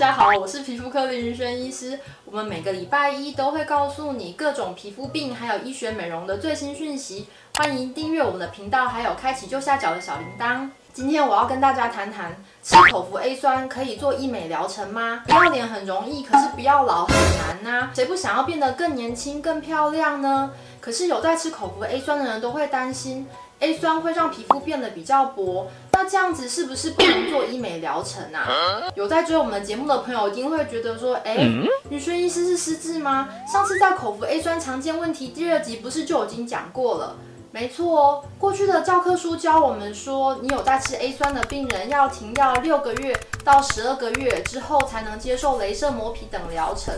大家好，我是皮肤科林云轩医师。我们每个礼拜一都会告诉你各种皮肤病还有医学美容的最新讯息。欢迎订阅我们的频道，还有开启右下角的小铃铛。今天我要跟大家谈谈，吃口服 A 酸可以做医美疗程吗？不要脸很容易，可是不要老很难呐、啊。谁不想要变得更年轻、更漂亮呢？可是有在吃口服 A 酸的人都会担心，A 酸会让皮肤变得比较薄。那这样子是不是不能做医美疗程啊？有在追我们节目的朋友一定会觉得说，哎、欸，云轩医师是失智吗？上次在口服 A 酸常见问题第二集不是就已经讲过了？没错，过去的教科书教我们说，你有在吃 A 酸的病人要停药六个月到十二个月之后才能接受雷射磨皮等疗程。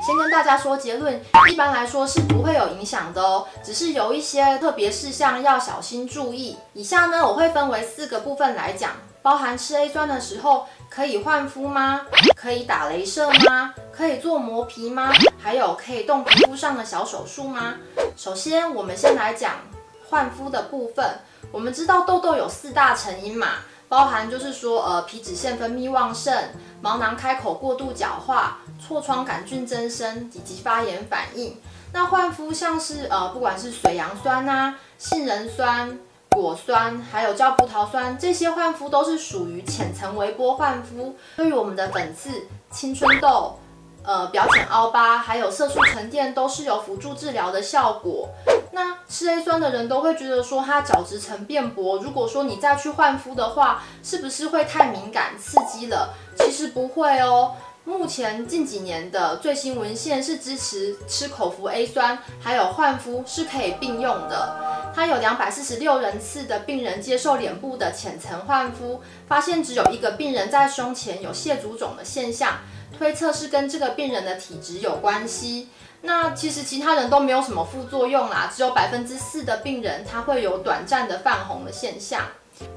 先跟大家说结论，一般来说是不会有影响的哦，只是有一些特别事项要小心注意。以下呢，我会分为四个部分来讲，包含吃 A 酸的时候可以换肤吗？可以打雷射吗？可以做磨皮吗？还有可以动皮肤上的小手术吗？首先，我们先来讲。换肤的部分，我们知道痘痘有四大成因嘛，包含就是说，呃，皮脂腺分泌旺盛、毛囊开口过度角化、痤疮杆菌增生以及发炎反应。那换肤像是呃，不管是水杨酸啊、杏仁酸、果酸，还有叫葡萄酸，这些换肤都是属于浅层微波换肤，对于我们的粉刺、青春痘。呃，表浅凹疤还有色素沉淀都是有辅助治疗的效果。那吃 A 酸的人都会觉得说，它角质层变薄，如果说你再去换肤的话，是不是会太敏感刺激了？其实不会哦。目前近几年的最新文献是支持吃口服 A 酸，还有换肤是可以并用的。它有两百四十六人次的病人接受脸部的浅层换肤，发现只有一个病人在胸前有蟹足肿的现象。推测是跟这个病人的体质有关系。那其实其他人都没有什么副作用啦，只有百分之四的病人他会有短暂的泛红的现象。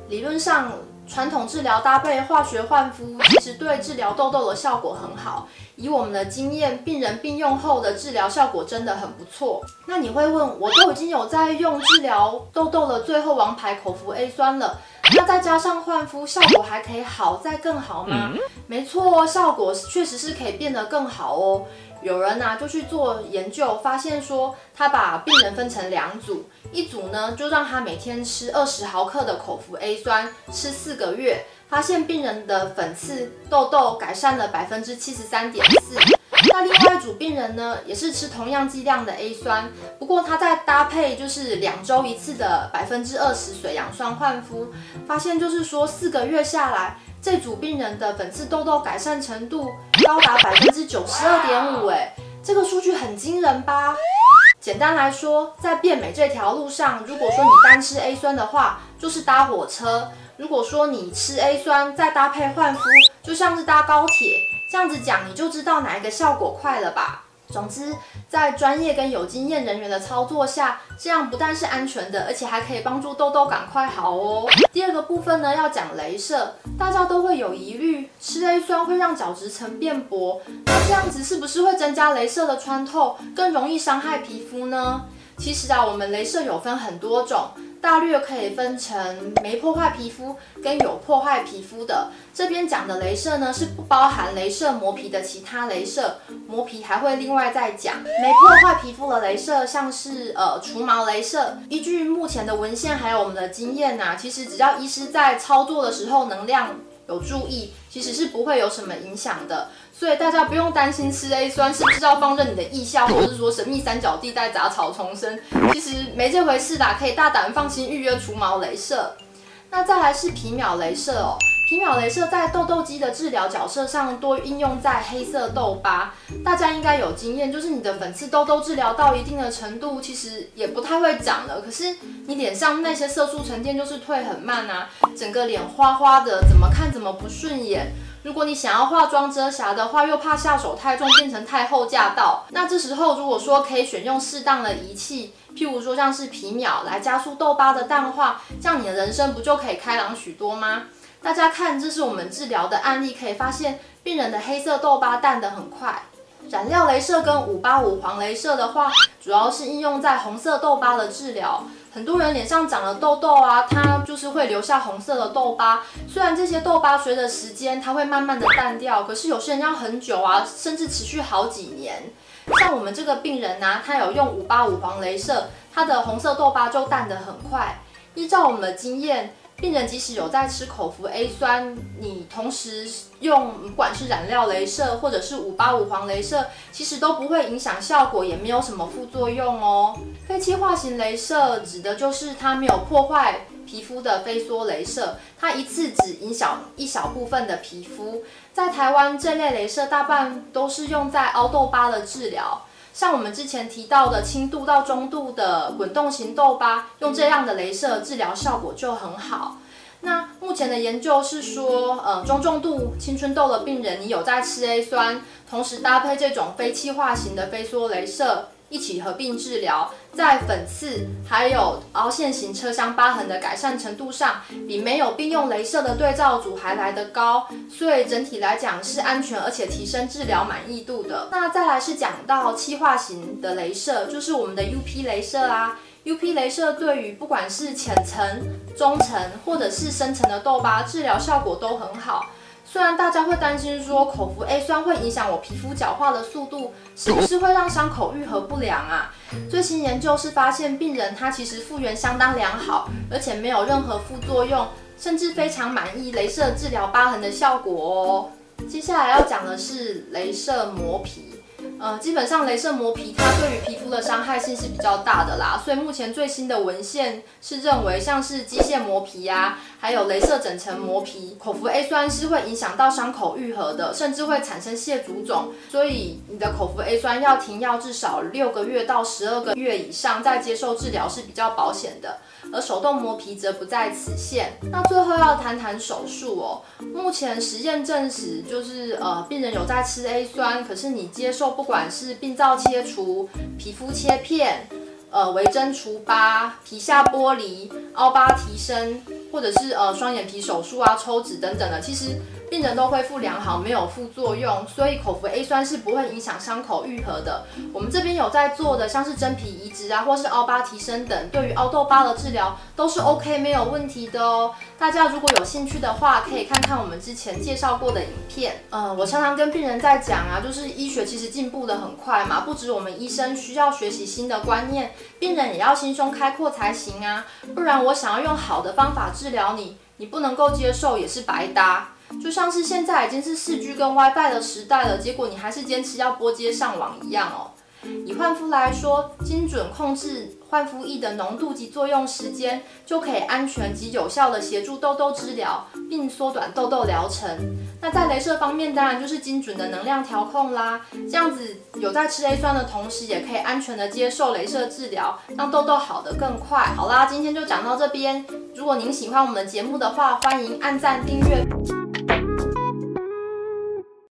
理论上，传统治疗搭配化学换肤，其实对治疗痘痘的效果很好。以我们的经验，病人并用后的治疗效果真的很不错。那你会问，我都已经有在用治疗痘痘的最后王牌口服 A 酸了。那再加上换肤，效果还可以好再更好吗？嗯、没错，效果确实是可以变得更好哦。有人啊就去做研究，发现说他把病人分成两组，一组呢就让他每天吃二十毫克的口服 A 酸，吃四个月，发现病人的粉刺、痘痘改善了百分之七十三点四。那另外一组病人呢，也是吃同样剂量的 A 酸，不过他在搭配就是两周一次的百分之二十水杨酸换肤，发现就是说四个月下来，这组病人的粉刺痘痘改善程度高达百分之九十二点五，哎，这个数据很惊人吧？简单来说，在变美这条路上，如果说你单吃 A 酸的话，就是搭火车；如果说你吃 A 酸再搭配换肤，就像是搭高铁。这样子讲，你就知道哪一个效果快了吧？总之，在专业跟有经验人员的操作下，这样不但是安全的，而且还可以帮助痘痘赶快好哦。第二个部分呢，要讲镭射，大家都会有疑虑，吃 A 酸会让角质层变薄，那这样子是不是会增加镭射的穿透，更容易伤害皮肤呢？其实啊，我们镭射有分很多种。大略可以分成没破坏皮肤跟有破坏皮肤的。这边讲的镭射呢，是不包含镭射磨皮的其他镭射，磨皮还会另外再讲。没破坏皮肤的镭射，像是呃除毛镭射，依据目前的文献还有我们的经验呐、啊，其实只要医师在操作的时候能量有注意，其实是不会有什么影响的。所以大家不用担心吃 A 酸是不是要放任你的腋下，或者是说神秘三角地带杂草丛生，其实没这回事啦，可以大胆放心预约除毛镭射。那再来是皮秒镭射哦，皮秒镭射在痘痘肌的治疗角色上多应用在黑色痘疤。大家应该有经验，就是你的粉刺痘痘治疗到一定的程度，其实也不太会长了，可是你脸上那些色素沉淀就是退很慢啊，整个脸花花的，怎么看怎么不顺眼。如果你想要化妆遮瑕的话，又怕下手太重变成太后驾到，那这时候如果说可以选用适当的仪器，譬如说像是皮秒来加速痘疤的淡化，这样你的人生不就可以开朗许多吗？大家看，这是我们治疗的案例，可以发现病人的黑色痘疤淡得很快。染料镭射跟五八五黄镭射的话，主要是应用在红色痘疤的治疗。很多人脸上长了痘痘啊，它就是会留下红色的痘疤。虽然这些痘疤随着时间它会慢慢的淡掉，可是有些人要很久啊，甚至持续好几年。像我们这个病人呢、他有用五八五黄镭射，他的红色痘疤就淡得很快。依照我们的经验。病人即使有在吃口服 A 酸，你同时用不管是染料雷射或者是五八五黄雷射，其实都不会影响效果，也没有什么副作用哦。非气化型雷射指的就是它没有破坏皮肤的飞梭雷射，它一次只影响一小部分的皮肤。在台湾，这类雷射大半都是用在凹痘疤的治疗。像我们之前提到的轻度到中度的滚动型痘疤，用这样的镭射治疗效果就很好。那目前的研究是说，呃，中重度青春痘的病人，你有在吃 A 酸，同时搭配这种非气化型的非梭镭射。一起合并治疗，在粉刺还有凹陷型车厢疤痕的改善程度上，比没有并用镭射的对照组还来得高，所以整体来讲是安全而且提升治疗满意度的。那再来是讲到气化型的镭射，就是我们的 UP 雷射啦。UP 雷射对于不管是浅层、中层或者是深层的痘疤，治疗效果都很好。虽然大家会担心说口服 A 酸会影响我皮肤角化的速度，是不是会让伤口愈合不良啊？最新研究是发现病人他其实复原相当良好，而且没有任何副作用，甚至非常满意镭射治疗疤痕的效果哦。接下来要讲的是镭射磨皮。呃，基本上，镭射磨皮它对于皮肤的伤害性是比较大的啦，所以目前最新的文献是认为，像是机械磨皮呀、还有镭射整层磨皮，口服 A 酸是会影响到伤口愈合的，甚至会产生蟹足肿，所以你的口服 A 酸要停药至少六个月到十二个月以上再接受治疗是比较保险的。而手动磨皮则不在此限。那最后要谈谈手术哦。目前实验证实，就是呃，病人有在吃 A 酸，可是你接受不管是病灶切除、皮肤切片、呃微针除疤、皮下剥离、凹疤提升，或者是呃双眼皮手术啊、抽脂等等的，其实。病人都恢复良好，没有副作用，所以口服 A 酸是不会影响伤口愈合的。我们这边有在做的，像是真皮移植啊，或是凹疤提升等，对于凹痘疤的治疗都是 OK 没有问题的哦。大家如果有兴趣的话，可以看看我们之前介绍过的影片。呃，我常常跟病人在讲啊，就是医学其实进步的很快嘛，不止我们医生需要学习新的观念，病人也要心胸开阔才行啊。不然我想要用好的方法治疗你，你不能够接受也是白搭。就像是现在已经是四 G 跟 WiFi 的时代了，结果你还是坚持要拨接上网一样哦。以换肤来说，精准控制焕肤液的浓度及作用时间，就可以安全及有效地协助痘痘治疗，并缩短痘痘疗程。那在镭射方面，当然就是精准的能量调控啦。这样子有在吃 A 酸的同时，也可以安全地接受镭射治疗，让痘痘好得更快。好啦，今天就讲到这边。如果您喜欢我们的节目的话，欢迎按赞订阅。